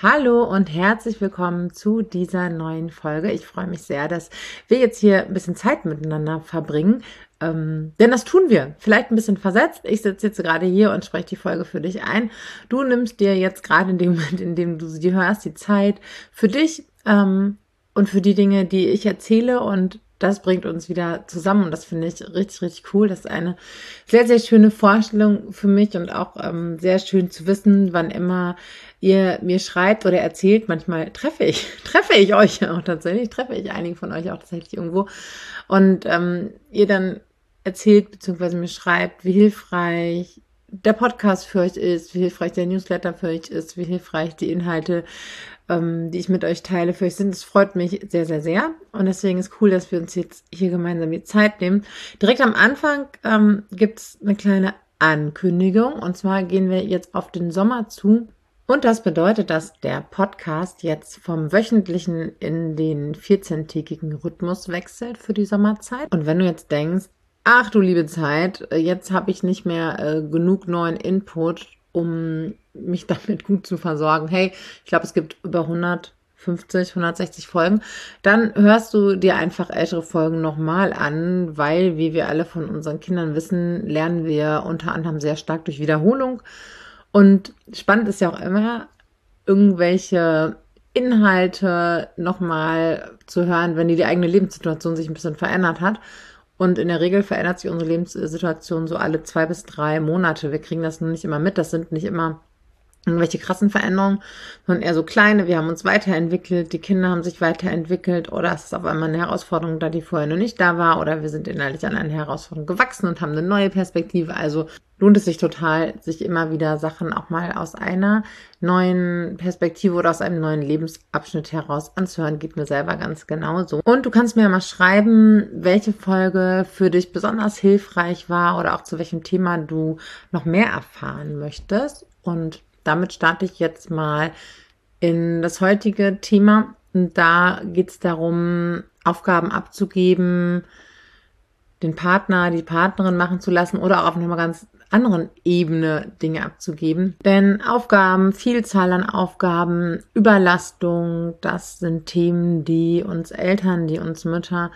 Hallo und herzlich willkommen zu dieser neuen Folge. Ich freue mich sehr, dass wir jetzt hier ein bisschen Zeit miteinander verbringen. Ähm, denn das tun wir. Vielleicht ein bisschen versetzt. Ich sitze jetzt gerade hier und spreche die Folge für dich ein. Du nimmst dir jetzt gerade in dem Moment, in dem du sie hörst, die Zeit für dich ähm, und für die Dinge, die ich erzähle und das bringt uns wieder zusammen und das finde ich richtig, richtig cool. Das ist eine sehr, sehr schöne Vorstellung für mich und auch ähm, sehr schön zu wissen, wann immer ihr mir schreibt oder erzählt. Manchmal treffe ich, treffe ich euch auch tatsächlich, treffe ich einige von euch auch tatsächlich irgendwo und ähm, ihr dann erzählt bzw. mir schreibt, wie hilfreich der Podcast für euch ist, wie hilfreich der Newsletter für euch ist, wie hilfreich die Inhalte ähm, die ich mit euch teile, für euch sind. Das freut mich sehr, sehr, sehr. Und deswegen ist cool, dass wir uns jetzt hier gemeinsam die Zeit nehmen. Direkt am Anfang ähm, gibt es eine kleine Ankündigung. Und zwar gehen wir jetzt auf den Sommer zu. Und das bedeutet, dass der Podcast jetzt vom wöchentlichen in den 14-tägigen Rhythmus wechselt für die Sommerzeit. Und wenn du jetzt denkst, ach du liebe Zeit, jetzt habe ich nicht mehr äh, genug neuen Input um mich damit gut zu versorgen. Hey, ich glaube, es gibt über 150, 160 Folgen. Dann hörst du dir einfach ältere Folgen nochmal an, weil, wie wir alle von unseren Kindern wissen, lernen wir unter anderem sehr stark durch Wiederholung. Und spannend ist ja auch immer, irgendwelche Inhalte nochmal zu hören, wenn die, die eigene Lebenssituation sich ein bisschen verändert hat. Und in der Regel verändert sich unsere Lebenssituation so alle zwei bis drei Monate. Wir kriegen das nicht immer mit. Das sind nicht immer irgendwelche krassen Veränderungen, sondern eher so kleine. Wir haben uns weiterentwickelt, die Kinder haben sich weiterentwickelt oder es ist auf einmal eine Herausforderung da, die vorher noch nicht da war oder wir sind innerlich an eine Herausforderung gewachsen und haben eine neue Perspektive. Also lohnt es sich total, sich immer wieder Sachen auch mal aus einer neuen Perspektive oder aus einem neuen Lebensabschnitt heraus anzuhören. Geht mir selber ganz genauso. Und du kannst mir ja mal schreiben, welche Folge für dich besonders hilfreich war oder auch zu welchem Thema du noch mehr erfahren möchtest. Und damit starte ich jetzt mal in das heutige Thema. Und da geht es darum, Aufgaben abzugeben, den Partner, die Partnerin machen zu lassen oder auch auf einer ganz anderen Ebene Dinge abzugeben. Denn Aufgaben, Vielzahl an Aufgaben, Überlastung, das sind Themen, die uns Eltern, die uns Mütter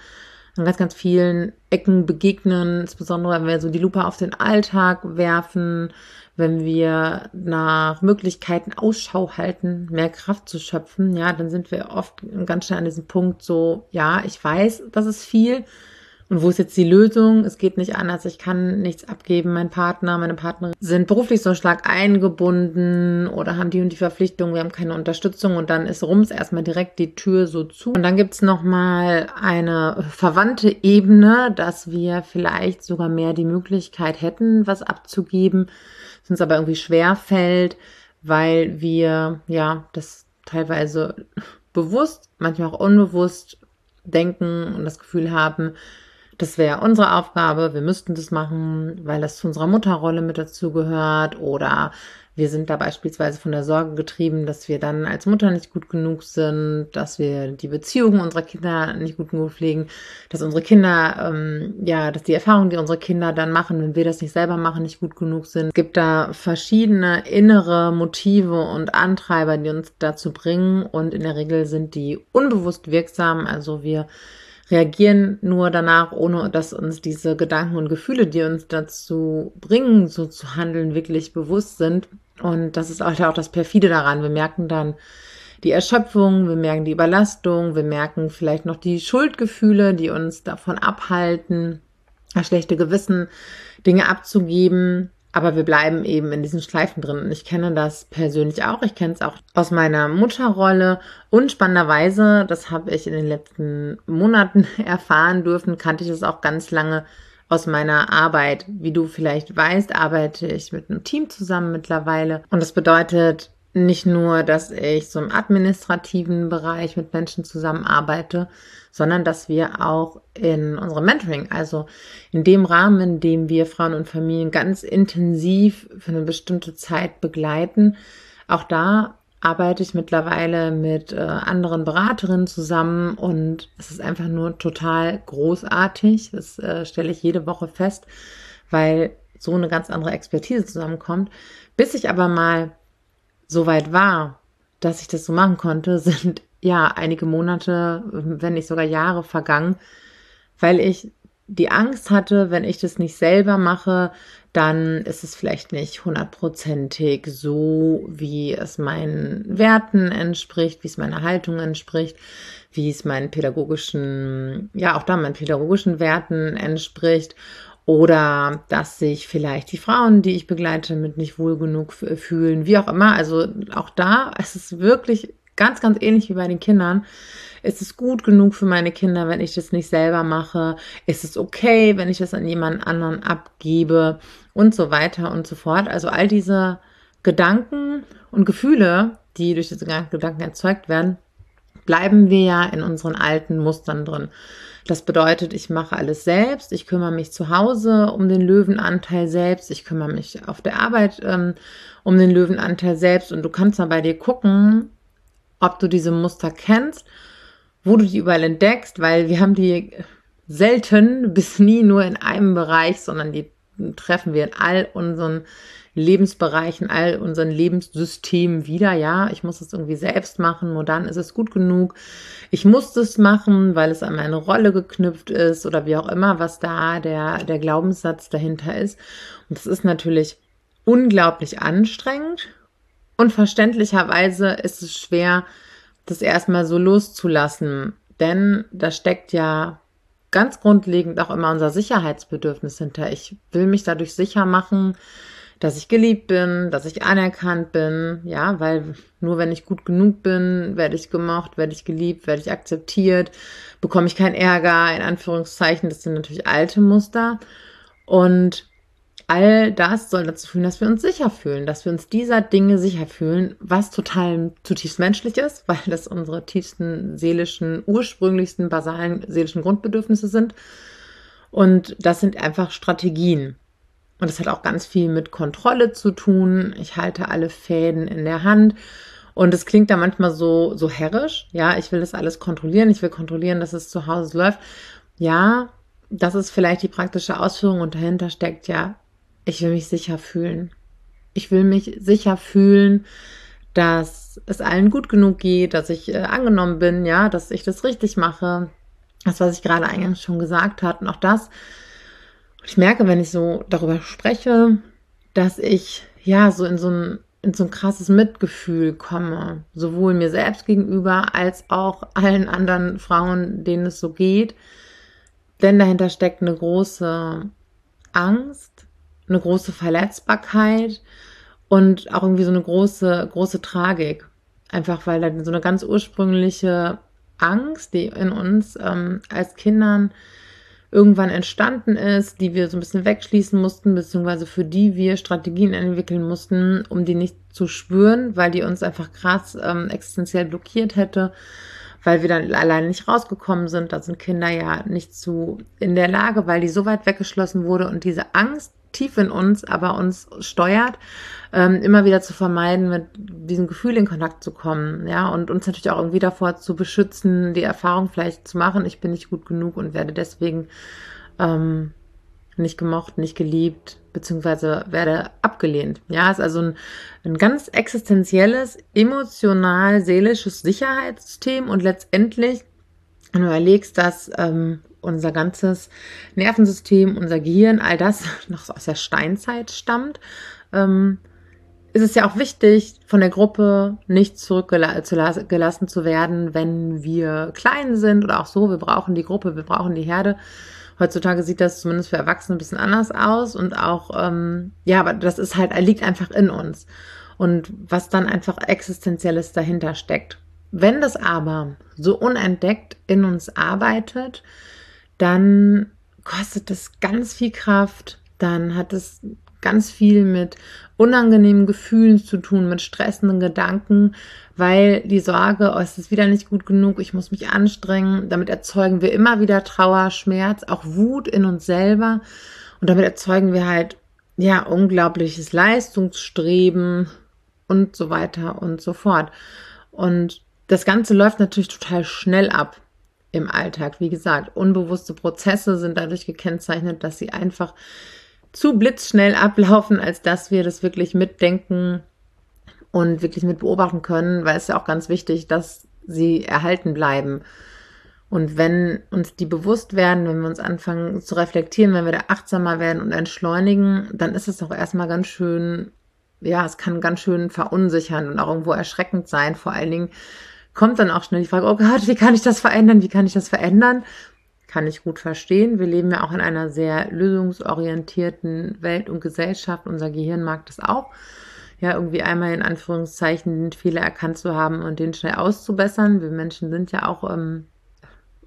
an ganz, ganz vielen Ecken begegnen, insbesondere wenn wir so die Lupe auf den Alltag werfen, wenn wir nach Möglichkeiten Ausschau halten, mehr Kraft zu schöpfen, ja, dann sind wir oft ganz schnell an diesem Punkt so, ja, ich weiß, das ist viel. Und wo ist jetzt die Lösung? Es geht nicht anders. Ich kann nichts abgeben. Mein Partner, meine Partnerin sind beruflich so stark eingebunden oder haben die und die Verpflichtung. Wir haben keine Unterstützung und dann ist rums erstmal direkt die Tür so zu. Und dann gibt's noch mal eine verwandte Ebene, dass wir vielleicht sogar mehr die Möglichkeit hätten, was abzugeben es uns aber irgendwie schwer fällt, weil wir ja das teilweise bewusst, manchmal auch unbewusst denken und das Gefühl haben, das wäre unsere Aufgabe, wir müssten das machen, weil das zu unserer Mutterrolle mit dazu gehört oder wir sind da beispielsweise von der Sorge getrieben, dass wir dann als Mutter nicht gut genug sind, dass wir die Beziehungen unserer Kinder nicht gut genug pflegen, dass unsere Kinder, ähm, ja, dass die Erfahrungen, die unsere Kinder dann machen, wenn wir das nicht selber machen, nicht gut genug sind. Es gibt da verschiedene innere Motive und Antreiber, die uns dazu bringen und in der Regel sind die unbewusst wirksam. Also wir reagieren nur danach, ohne dass uns diese Gedanken und Gefühle, die uns dazu bringen, so zu handeln, wirklich bewusst sind. Und das ist auch das Perfide daran. Wir merken dann die Erschöpfung, wir merken die Überlastung, wir merken vielleicht noch die Schuldgefühle, die uns davon abhalten, das schlechte Gewissen, Dinge abzugeben. Aber wir bleiben eben in diesen Schleifen drin. Und ich kenne das persönlich auch. Ich kenne es auch aus meiner Mutterrolle. Und spannenderweise, das habe ich in den letzten Monaten erfahren dürfen, kannte ich es auch ganz lange aus meiner Arbeit. Wie du vielleicht weißt, arbeite ich mit einem Team zusammen mittlerweile. Und das bedeutet nicht nur, dass ich so im administrativen Bereich mit Menschen zusammenarbeite, sondern dass wir auch in unserem Mentoring, also in dem Rahmen, in dem wir Frauen und Familien ganz intensiv für eine bestimmte Zeit begleiten, auch da arbeite ich mittlerweile mit äh, anderen Beraterinnen zusammen und es ist einfach nur total großartig. Das äh, stelle ich jede Woche fest, weil so eine ganz andere Expertise zusammenkommt. Bis ich aber mal so weit war, dass ich das so machen konnte, sind ja einige Monate, wenn nicht sogar Jahre vergangen, weil ich die Angst hatte, wenn ich das nicht selber mache, dann ist es vielleicht nicht hundertprozentig so, wie es meinen Werten entspricht, wie es meiner Haltung entspricht, wie es meinen pädagogischen, ja auch da meinen pädagogischen Werten entspricht oder dass sich vielleicht die Frauen, die ich begleite, mit nicht wohl genug fühlen, wie auch immer. Also auch da, es ist wirklich ganz, ganz ähnlich wie bei den Kindern. Ist es gut genug für meine Kinder, wenn ich das nicht selber mache? Ist es okay, wenn ich das an jemand anderen abgebe? Und so weiter und so fort. Also all diese Gedanken und Gefühle, die durch diese Gedanken erzeugt werden, bleiben wir ja in unseren alten Mustern drin. Das bedeutet, ich mache alles selbst, ich kümmere mich zu Hause um den Löwenanteil selbst, ich kümmere mich auf der Arbeit ähm, um den Löwenanteil selbst und du kannst mal bei dir gucken, ob du diese Muster kennst, wo du die überall entdeckst, weil wir haben die selten bis nie nur in einem Bereich, sondern die treffen wir in all unseren Lebensbereichen, all unseren Lebenssystemen wieder. Ja, ich muss es irgendwie selbst machen, nur dann ist es gut genug. Ich muss das machen, weil es an meine Rolle geknüpft ist oder wie auch immer, was da der, der Glaubenssatz dahinter ist. Und das ist natürlich unglaublich anstrengend und verständlicherweise ist es schwer, das erstmal so loszulassen, denn da steckt ja ganz grundlegend auch immer unser Sicherheitsbedürfnis hinter. Ich will mich dadurch sicher machen, dass ich geliebt bin, dass ich anerkannt bin, ja, weil nur wenn ich gut genug bin, werde ich gemocht, werde ich geliebt, werde ich akzeptiert, bekomme ich keinen Ärger, in Anführungszeichen, das sind natürlich alte Muster und all das soll dazu führen, dass wir uns sicher fühlen, dass wir uns dieser Dinge sicher fühlen, was total zutiefst menschlich ist, weil das unsere tiefsten seelischen, ursprünglichsten, basalen seelischen Grundbedürfnisse sind. Und das sind einfach Strategien. Und das hat auch ganz viel mit Kontrolle zu tun. Ich halte alle Fäden in der Hand. Und es klingt da manchmal so, so herrisch. Ja, ich will das alles kontrollieren. Ich will kontrollieren, dass es zu Hause läuft. Ja, das ist vielleicht die praktische Ausführung und dahinter steckt ja, ich will mich sicher fühlen. Ich will mich sicher fühlen, dass es allen gut genug geht, dass ich äh, angenommen bin, ja, dass ich das richtig mache. Das, was ich gerade eingangs schon gesagt habe. Und auch das ich merke, wenn ich so darüber spreche, dass ich ja so in so ein, in so ein krasses Mitgefühl komme, sowohl mir selbst gegenüber als auch allen anderen Frauen, denen es so geht. Denn dahinter steckt eine große Angst, eine große Verletzbarkeit und auch irgendwie so eine große, große Tragik. Einfach weil da so eine ganz ursprüngliche Angst, die in uns ähm, als Kindern irgendwann entstanden ist, die wir so ein bisschen wegschließen mussten, beziehungsweise für die wir Strategien entwickeln mussten, um die nicht zu spüren, weil die uns einfach krass ähm, existenziell blockiert hätte, weil wir dann alleine nicht rausgekommen sind. Da sind Kinder ja nicht zu in der Lage, weil die so weit weggeschlossen wurde und diese Angst tief in uns, aber uns steuert, ähm, immer wieder zu vermeiden, mit diesem Gefühl in Kontakt zu kommen, ja, und uns natürlich auch irgendwie davor zu beschützen, die Erfahrung vielleicht zu machen, ich bin nicht gut genug und werde deswegen ähm, nicht gemocht, nicht geliebt, beziehungsweise werde abgelehnt. Ja, ist also ein, ein ganz existenzielles, emotional, seelisches Sicherheitssystem und letztendlich, wenn du überlegst, dass ähm, unser ganzes Nervensystem, unser Gehirn, all das noch aus der Steinzeit stammt, ähm, ist es ja auch wichtig, von der Gruppe nicht zurückgelassen zu werden, wenn wir klein sind oder auch so. Wir brauchen die Gruppe, wir brauchen die Herde. Heutzutage sieht das zumindest für Erwachsene ein bisschen anders aus und auch, ähm, ja, aber das ist halt, liegt einfach in uns. Und was dann einfach Existenzielles dahinter steckt. Wenn das aber so unentdeckt in uns arbeitet, dann kostet es ganz viel Kraft, dann hat es ganz viel mit unangenehmen Gefühlen zu tun, mit stressenden Gedanken, weil die Sorge, oh, es ist wieder nicht gut genug, ich muss mich anstrengen, damit erzeugen wir immer wieder Trauer, Schmerz, auch Wut in uns selber und damit erzeugen wir halt ja unglaubliches Leistungsstreben und so weiter und so fort. Und das Ganze läuft natürlich total schnell ab im Alltag. Wie gesagt, unbewusste Prozesse sind dadurch gekennzeichnet, dass sie einfach zu blitzschnell ablaufen, als dass wir das wirklich mitdenken und wirklich mit beobachten können, weil es ja auch ganz wichtig, dass sie erhalten bleiben. Und wenn uns die bewusst werden, wenn wir uns anfangen zu reflektieren, wenn wir da achtsamer werden und entschleunigen, dann ist es auch erstmal ganz schön, ja, es kann ganz schön verunsichern und auch irgendwo erschreckend sein. Vor allen Dingen kommt dann auch schnell die Frage, oh Gott, wie kann ich das verändern? Wie kann ich das verändern? Kann ich gut verstehen. Wir leben ja auch in einer sehr lösungsorientierten Welt und Gesellschaft. Unser Gehirn mag das auch ja irgendwie einmal in Anführungszeichen den Fehler erkannt zu haben und den schnell auszubessern. Wir Menschen sind ja auch ähm,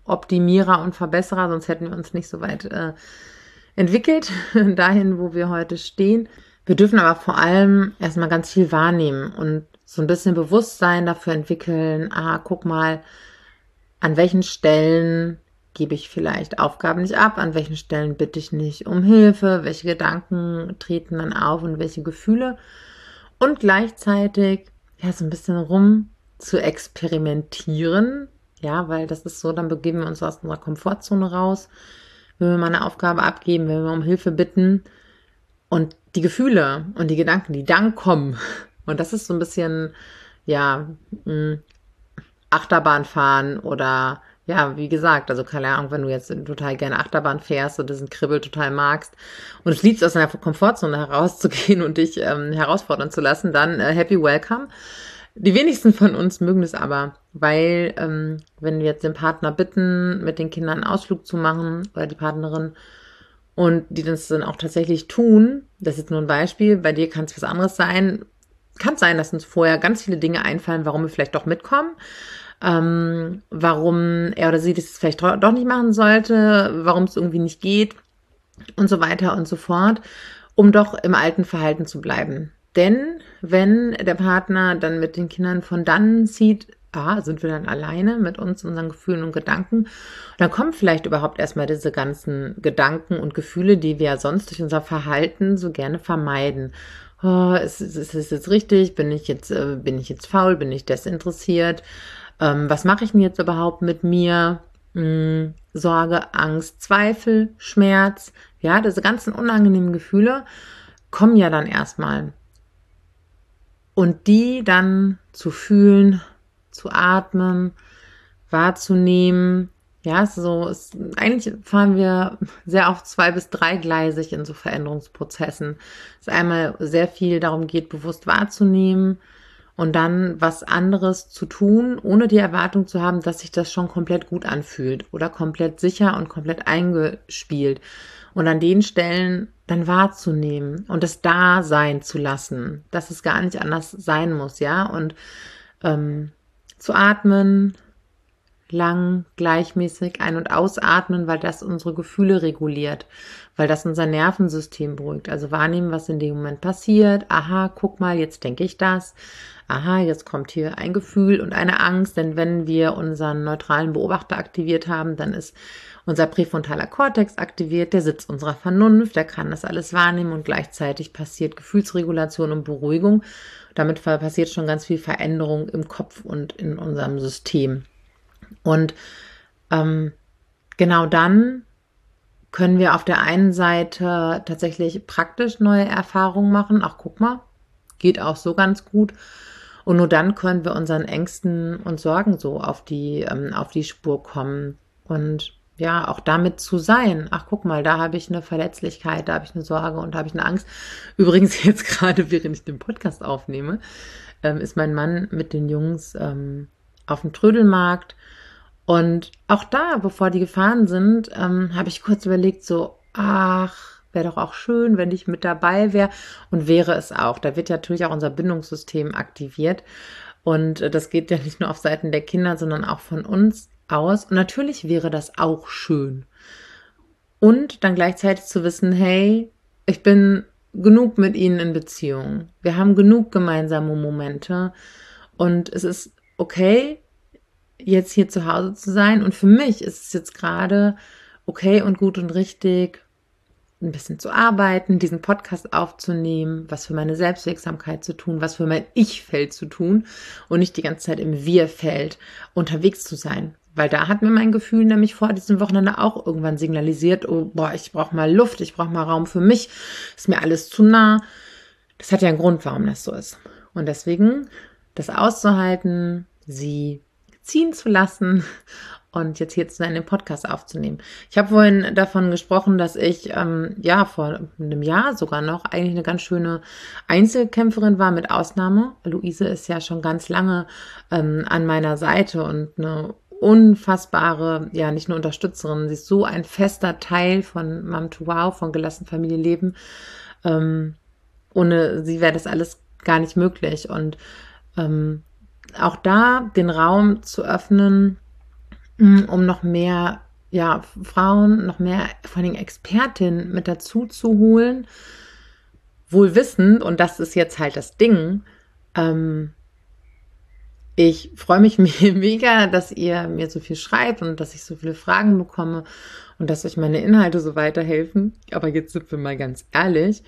Optimierer und Verbesserer, sonst hätten wir uns nicht so weit äh, entwickelt, dahin, wo wir heute stehen. Wir dürfen aber vor allem erstmal ganz viel wahrnehmen und so ein bisschen Bewusstsein dafür entwickeln. Ah, guck mal, an welchen Stellen gebe ich vielleicht Aufgaben nicht ab, an welchen Stellen bitte ich nicht um Hilfe, welche Gedanken treten dann auf und welche Gefühle und gleichzeitig ja so ein bisschen rum zu experimentieren, ja, weil das ist so, dann begeben wir uns aus unserer Komfortzone raus, wenn wir mal eine Aufgabe abgeben, wenn wir um Hilfe bitten und die Gefühle und die Gedanken, die dann kommen und das ist so ein bisschen ja hm, Achterbahn fahren oder ja, wie gesagt, also keine Ahnung, wenn du jetzt total gerne Achterbahn fährst und diesen Kribbel total magst und es liebst, aus deiner Komfortzone herauszugehen und dich ähm, herausfordern zu lassen, dann äh, happy welcome. Die wenigsten von uns mögen es aber, weil ähm, wenn wir jetzt den Partner bitten, mit den Kindern einen Ausflug zu machen oder die Partnerin und die das dann auch tatsächlich tun, das ist jetzt nur ein Beispiel, bei dir kann es was anderes sein, kann sein, dass uns vorher ganz viele Dinge einfallen, warum wir vielleicht doch mitkommen ähm, warum er oder sie das vielleicht doch nicht machen sollte, warum es irgendwie nicht geht und so weiter und so fort, um doch im alten Verhalten zu bleiben. Denn wenn der Partner dann mit den Kindern von dann zieht, ah, sind wir dann alleine mit uns, unseren Gefühlen und Gedanken, dann kommen vielleicht überhaupt erstmal diese ganzen Gedanken und Gefühle, die wir sonst durch unser Verhalten so gerne vermeiden. Oh, ist, ist, ist jetzt richtig? Bin ich jetzt, äh, bin ich jetzt faul? Bin ich desinteressiert? Ähm, was mache ich denn jetzt überhaupt mit mir? Hm, Sorge, Angst, Zweifel, Schmerz, ja, diese ganzen unangenehmen Gefühle kommen ja dann erstmal. Und die dann zu fühlen, zu atmen, wahrzunehmen, ja, so ist, eigentlich fahren wir sehr oft zwei bis dreigleisig in so Veränderungsprozessen. Es einmal sehr viel darum geht, bewusst wahrzunehmen, und dann was anderes zu tun, ohne die Erwartung zu haben, dass sich das schon komplett gut anfühlt oder komplett sicher und komplett eingespielt. Und an den Stellen dann wahrzunehmen und es da sein zu lassen, dass es gar nicht anders sein muss, ja, und ähm, zu atmen, lang, gleichmäßig ein- und ausatmen, weil das unsere Gefühle reguliert, weil das unser Nervensystem beruhigt. Also wahrnehmen, was in dem Moment passiert. Aha, guck mal, jetzt denke ich das. Aha, jetzt kommt hier ein Gefühl und eine Angst, denn wenn wir unseren neutralen Beobachter aktiviert haben, dann ist unser präfrontaler Kortex aktiviert, der Sitz unserer Vernunft, der kann das alles wahrnehmen und gleichzeitig passiert Gefühlsregulation und Beruhigung. Damit passiert schon ganz viel Veränderung im Kopf und in unserem System. Und ähm, genau dann können wir auf der einen Seite tatsächlich praktisch neue Erfahrungen machen. Ach, guck mal, geht auch so ganz gut. Und nur dann können wir unseren Ängsten und Sorgen so auf die, ähm, auf die Spur kommen. Und ja, auch damit zu sein. Ach, guck mal, da habe ich eine Verletzlichkeit, da habe ich eine Sorge und da habe ich eine Angst. Übrigens jetzt gerade, während ich den Podcast aufnehme, ähm, ist mein Mann mit den Jungs ähm, auf dem Trödelmarkt und auch da, bevor die gefahren sind, ähm, habe ich kurz überlegt, so, ach, wäre doch auch schön, wenn ich mit dabei wäre. Und wäre es auch. Da wird ja natürlich auch unser Bindungssystem aktiviert. Und äh, das geht ja nicht nur auf Seiten der Kinder, sondern auch von uns aus. Und natürlich wäre das auch schön. Und dann gleichzeitig zu wissen, hey, ich bin genug mit ihnen in Beziehung. Wir haben genug gemeinsame Momente. Und es ist okay, jetzt hier zu Hause zu sein. Und für mich ist es jetzt gerade okay und gut und richtig, ein bisschen zu arbeiten, diesen Podcast aufzunehmen, was für meine Selbstwirksamkeit zu tun, was für mein Ich-Feld zu tun und nicht die ganze Zeit im Wir-Feld unterwegs zu sein. Weil da hat mir mein Gefühl nämlich vor diesem Wochenende auch irgendwann signalisiert, oh, boah, ich brauche mal Luft, ich brauche mal Raum für mich, ist mir alles zu nah. Das hat ja einen Grund, warum das so ist. Und deswegen das auszuhalten, sie ziehen zu lassen und jetzt hier zu sein, Podcast aufzunehmen. Ich habe vorhin davon gesprochen, dass ich ähm, ja vor einem Jahr sogar noch eigentlich eine ganz schöne Einzelkämpferin war, mit Ausnahme. Luise ist ja schon ganz lange ähm, an meiner Seite und eine unfassbare, ja, nicht nur Unterstützerin, sie ist so ein fester Teil von Mom to Wow, von Gelassen Familie Leben. Ähm, ohne sie wäre das alles gar nicht möglich. Und ähm, auch da den Raum zu öffnen, mm, um noch mehr ja, Frauen, noch mehr vor allem Expertinnen mit dazu zu holen, wohl wissend, und das ist jetzt halt das Ding, ähm, ich freue mich mega, dass ihr mir so viel schreibt und dass ich so viele Fragen bekomme und dass euch meine Inhalte so weiterhelfen. Aber jetzt sind wir mal ganz ehrlich.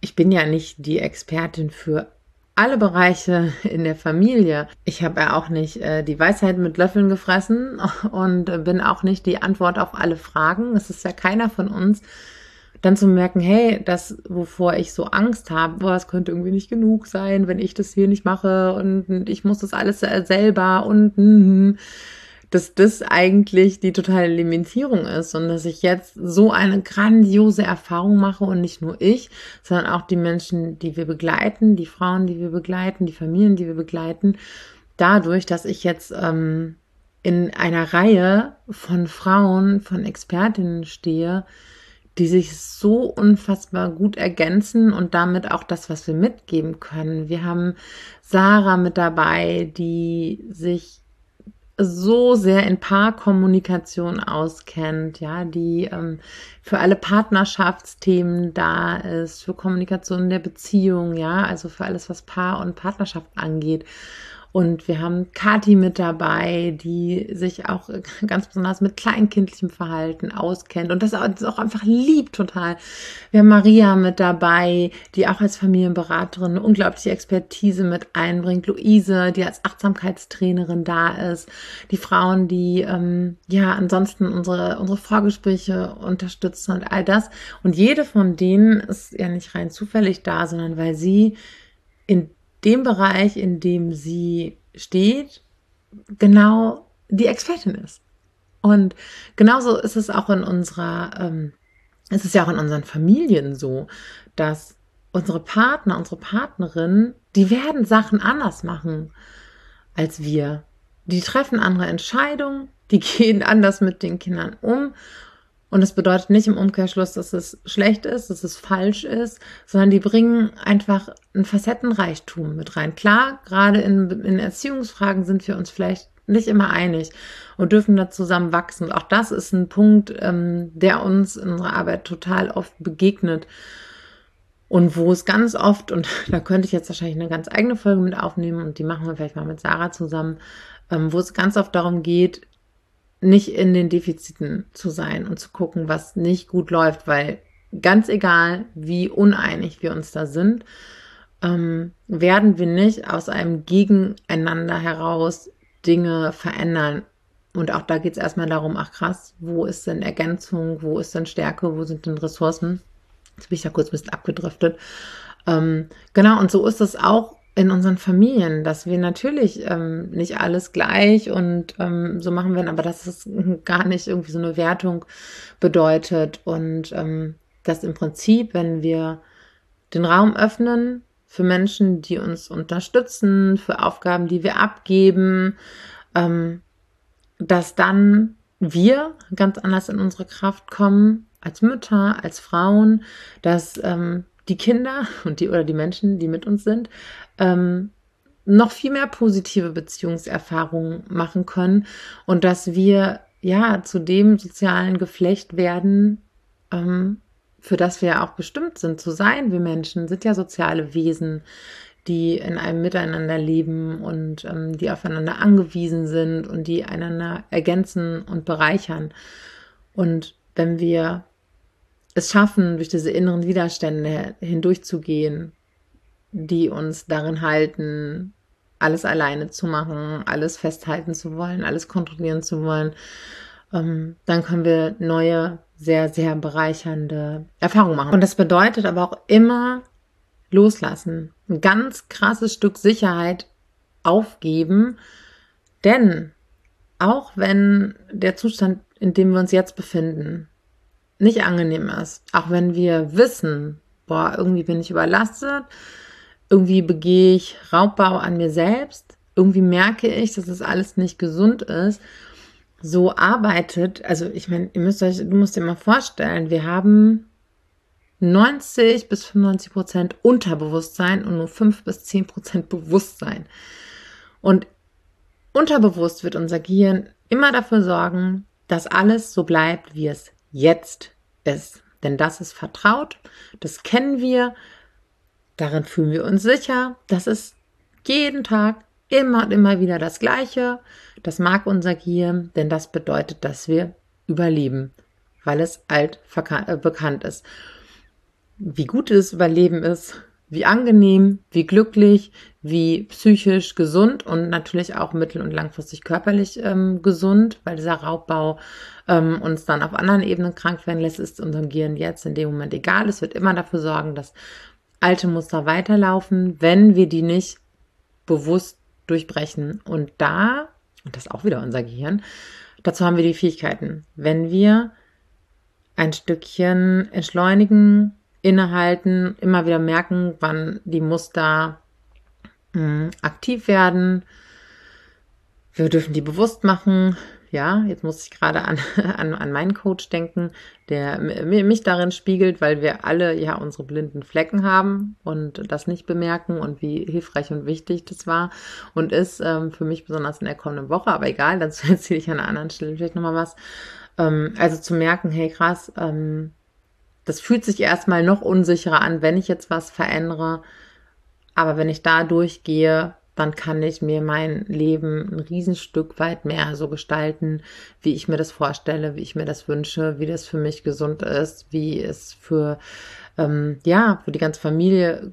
Ich bin ja nicht die Expertin für alle Bereiche in der Familie. Ich habe ja auch nicht äh, die Weisheit mit Löffeln gefressen und bin auch nicht die Antwort auf alle Fragen. Es ist ja keiner von uns. Dann zu merken, hey, das, wovor ich so Angst habe, boah, es könnte irgendwie nicht genug sein, wenn ich das hier nicht mache und ich muss das alles selber und mm, dass das eigentlich die totale Limitierung ist und dass ich jetzt so eine grandiose Erfahrung mache und nicht nur ich, sondern auch die Menschen, die wir begleiten, die Frauen, die wir begleiten, die Familien, die wir begleiten, dadurch, dass ich jetzt ähm, in einer Reihe von Frauen, von Expertinnen stehe, die sich so unfassbar gut ergänzen und damit auch das, was wir mitgeben können. Wir haben Sarah mit dabei, die sich so sehr in Paarkommunikation auskennt, ja, die ähm, für alle Partnerschaftsthemen da ist, für Kommunikation der Beziehung, ja, also für alles, was Paar und Partnerschaft angeht. Und wir haben Kati mit dabei, die sich auch ganz besonders mit kleinkindlichem Verhalten auskennt und das auch einfach liebt total. Wir haben Maria mit dabei, die auch als Familienberaterin eine unglaubliche Expertise mit einbringt. Luise, die als Achtsamkeitstrainerin da ist. Die Frauen, die ähm, ja ansonsten unsere, unsere Vorgespräche unterstützen und all das. Und jede von denen ist ja nicht rein zufällig da, sondern weil sie in dem Bereich, in dem sie steht, genau die Expertin ist. Und genauso ist es auch in unserer, ähm, ist es ja auch in unseren Familien so, dass unsere Partner, unsere Partnerin, die werden Sachen anders machen als wir. Die treffen andere Entscheidungen, die gehen anders mit den Kindern um und das bedeutet nicht im Umkehrschluss, dass es schlecht ist, dass es falsch ist, sondern die bringen einfach ein Facettenreichtum mit rein. Klar, gerade in, in Erziehungsfragen sind wir uns vielleicht nicht immer einig und dürfen da zusammen wachsen. Und auch das ist ein Punkt, ähm, der uns in unserer Arbeit total oft begegnet. Und wo es ganz oft, und da könnte ich jetzt wahrscheinlich eine ganz eigene Folge mit aufnehmen, und die machen wir vielleicht mal mit Sarah zusammen, ähm, wo es ganz oft darum geht, nicht in den Defiziten zu sein und zu gucken, was nicht gut läuft, weil ganz egal, wie uneinig wir uns da sind, ähm, werden wir nicht aus einem Gegeneinander heraus Dinge verändern. Und auch da geht es erstmal darum, ach krass, wo ist denn Ergänzung, wo ist denn Stärke, wo sind denn Ressourcen? Jetzt bin ich da kurz ein bisschen abgedriftet. Ähm, genau, und so ist es auch in unseren Familien, dass wir natürlich ähm, nicht alles gleich und ähm, so machen werden, aber dass es gar nicht irgendwie so eine Wertung bedeutet und ähm, dass im Prinzip, wenn wir den Raum öffnen für Menschen, die uns unterstützen, für Aufgaben, die wir abgeben, ähm, dass dann wir ganz anders in unsere Kraft kommen als Mütter, als Frauen, dass ähm, die Kinder und die oder die Menschen, die mit uns sind, ähm, noch viel mehr positive Beziehungserfahrungen machen können und dass wir ja zu dem sozialen Geflecht werden, ähm, für das wir auch bestimmt sind zu sein. Wir Menschen sind ja soziale Wesen, die in einem Miteinander leben und ähm, die aufeinander angewiesen sind und die einander ergänzen und bereichern. Und wenn wir es schaffen, durch diese inneren Widerstände hindurchzugehen, die uns darin halten, alles alleine zu machen, alles festhalten zu wollen, alles kontrollieren zu wollen, ähm, dann können wir neue, sehr, sehr bereichernde Erfahrungen machen. Und das bedeutet aber auch immer loslassen, ein ganz krasses Stück Sicherheit aufgeben, denn auch wenn der Zustand, in dem wir uns jetzt befinden, nicht angenehm ist, auch wenn wir wissen, boah, irgendwie bin ich überlastet, irgendwie begehe ich Raubbau an mir selbst, irgendwie merke ich, dass das alles nicht gesund ist, so arbeitet, also ich meine, ihr müsst euch, du musst dir mal vorstellen, wir haben 90 bis 95 Prozent Unterbewusstsein und nur 5 bis 10 Prozent Bewusstsein. Und unterbewusst wird unser Gehirn immer dafür sorgen, dass alles so bleibt, wie es jetzt ist. Denn das ist vertraut, das kennen wir, darin fühlen wir uns sicher, das ist jeden Tag immer und immer wieder das Gleiche. Das mag unser Gehirn, denn das bedeutet, dass wir überleben, weil es alt äh, bekannt ist. Wie gut das Überleben ist, wie angenehm, wie glücklich, wie psychisch gesund und natürlich auch mittel- und langfristig körperlich ähm, gesund, weil dieser Raubbau ähm, uns dann auf anderen Ebenen krank werden lässt, ist unserem Gehirn jetzt in dem Moment egal. Es wird immer dafür sorgen, dass alte Muster weiterlaufen, wenn wir die nicht bewusst durchbrechen. Und da, und das ist auch wieder unser Gehirn, dazu haben wir die Fähigkeiten. Wenn wir ein Stückchen entschleunigen, innehalten, immer wieder merken, wann die Muster mh, hm, aktiv werden. Wir dürfen die bewusst machen. Ja, jetzt muss ich gerade an, an, an meinen Coach denken, der mich darin spiegelt, weil wir alle ja unsere blinden Flecken haben und das nicht bemerken und wie hilfreich und wichtig das war und ist ähm, für mich besonders in der kommenden Woche. Aber egal, dazu erzähle ich an einer anderen Stelle vielleicht nochmal was. Ähm, also zu merken, hey krass, ähm, das fühlt sich erstmal noch unsicherer an, wenn ich jetzt was verändere. Aber wenn ich da durchgehe, dann kann ich mir mein Leben ein Riesenstück weit mehr so gestalten, wie ich mir das vorstelle, wie ich mir das wünsche, wie das für mich gesund ist, wie es für, ähm, ja, für die ganze Familie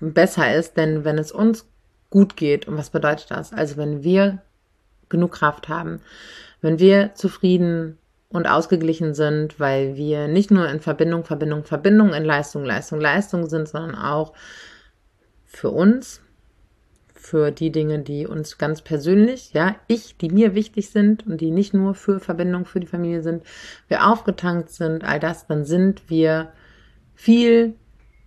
besser ist. Denn wenn es uns gut geht, und was bedeutet das? Also wenn wir genug Kraft haben, wenn wir zufrieden und ausgeglichen sind, weil wir nicht nur in Verbindung, Verbindung, Verbindung in Leistung, Leistung, Leistung sind, sondern auch für uns, für die Dinge, die uns ganz persönlich, ja, ich, die mir wichtig sind und die nicht nur für Verbindung, für die Familie sind, wir aufgetankt sind, all das, dann sind wir viel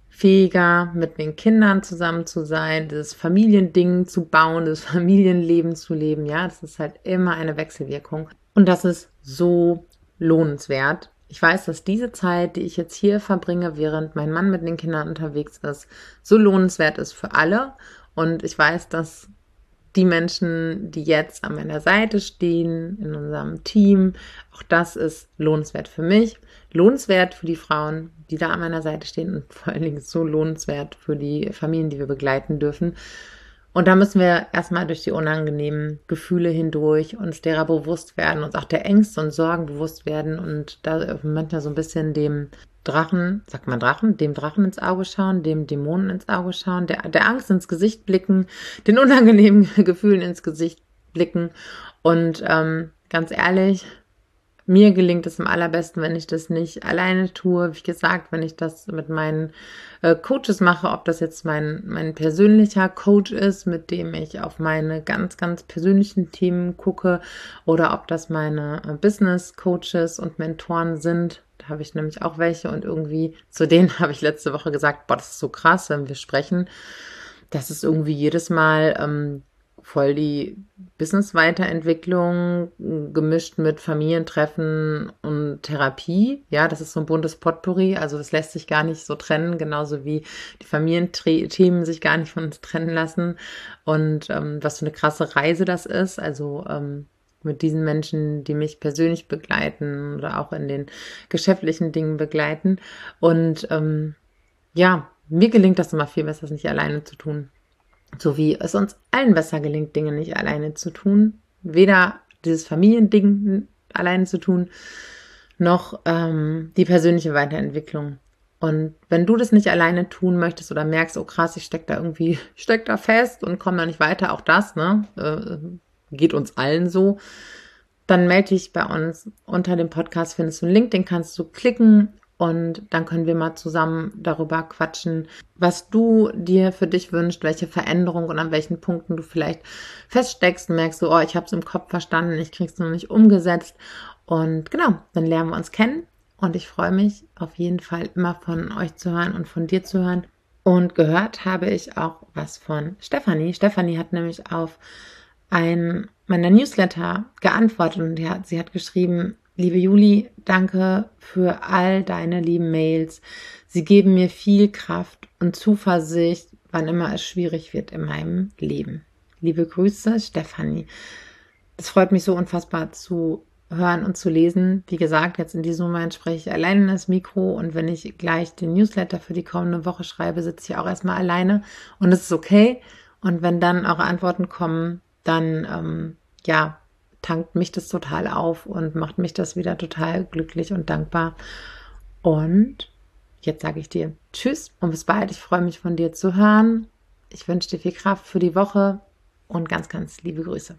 fähiger, mit den Kindern zusammen zu sein, das Familiending zu bauen, das Familienleben zu leben. Ja, das ist halt immer eine Wechselwirkung. Und das ist so lohnenswert. Ich weiß, dass diese Zeit, die ich jetzt hier verbringe, während mein Mann mit den Kindern unterwegs ist, so lohnenswert ist für alle. Und ich weiß, dass die Menschen, die jetzt an meiner Seite stehen, in unserem Team, auch das ist lohnenswert für mich, lohnenswert für die Frauen, die da an meiner Seite stehen und vor allen Dingen so lohnenswert für die Familien, die wir begleiten dürfen. Und da müssen wir erstmal durch die unangenehmen Gefühle hindurch uns derer bewusst werden, uns auch der Ängste und Sorgen bewusst werden und da manchmal so ein bisschen dem Drachen, sagt man Drachen, dem Drachen ins Auge schauen, dem Dämonen ins Auge schauen, der, der Angst ins Gesicht blicken, den unangenehmen Gefühlen ins Gesicht blicken. Und ähm, ganz ehrlich, mir gelingt es am allerbesten, wenn ich das nicht alleine tue. Wie gesagt, wenn ich das mit meinen äh, Coaches mache, ob das jetzt mein, mein persönlicher Coach ist, mit dem ich auf meine ganz, ganz persönlichen Themen gucke, oder ob das meine äh, Business Coaches und Mentoren sind. Da habe ich nämlich auch welche und irgendwie zu denen habe ich letzte Woche gesagt, boah, das ist so krass, wenn wir sprechen. Das ist irgendwie jedes Mal ähm, voll die Business-Weiterentwicklung gemischt mit Familientreffen und Therapie. Ja, das ist so ein buntes Potpourri. Also das lässt sich gar nicht so trennen, genauso wie die Familienthemen sich gar nicht von uns trennen lassen. Und ähm, was für eine krasse Reise das ist. Also ähm, mit diesen Menschen, die mich persönlich begleiten oder auch in den geschäftlichen Dingen begleiten. Und ähm, ja, mir gelingt das immer viel besser, das nicht alleine zu tun so wie es uns allen besser gelingt, Dinge nicht alleine zu tun. Weder dieses Familiending alleine zu tun, noch ähm, die persönliche Weiterentwicklung. Und wenn du das nicht alleine tun möchtest oder merkst, oh krass, ich steck da irgendwie, steck da fest und komme da nicht weiter, auch das, ne, äh, geht uns allen so, dann melde dich bei uns. Unter dem Podcast findest du einen Link, den kannst du klicken und dann können wir mal zusammen darüber quatschen, was du dir für dich wünschst, welche Veränderung und an welchen Punkten du vielleicht feststeckst und merkst so, oh, ich habe es im Kopf verstanden, ich krieg's noch nicht umgesetzt. Und genau, dann lernen wir uns kennen und ich freue mich auf jeden Fall immer von euch zu hören und von dir zu hören. Und gehört habe ich auch was von Stefanie. Stefanie hat nämlich auf ein meiner Newsletter geantwortet und sie hat geschrieben, liebe Juli, danke für all deine lieben Mails. Sie geben mir viel Kraft und Zuversicht, wann immer es schwierig wird in meinem Leben. Liebe Grüße, Stefanie. Es freut mich so unfassbar zu hören und zu lesen. Wie gesagt, jetzt in diesem Moment spreche ich alleine in das Mikro und wenn ich gleich den Newsletter für die kommende Woche schreibe, sitze ich auch erstmal alleine und es ist okay. Und wenn dann auch Antworten kommen, dann ähm, ja, tankt mich das total auf und macht mich das wieder total glücklich und dankbar. Und jetzt sage ich dir Tschüss und bis bald. Ich freue mich von dir zu hören. Ich wünsche dir viel Kraft für die Woche und ganz, ganz liebe Grüße.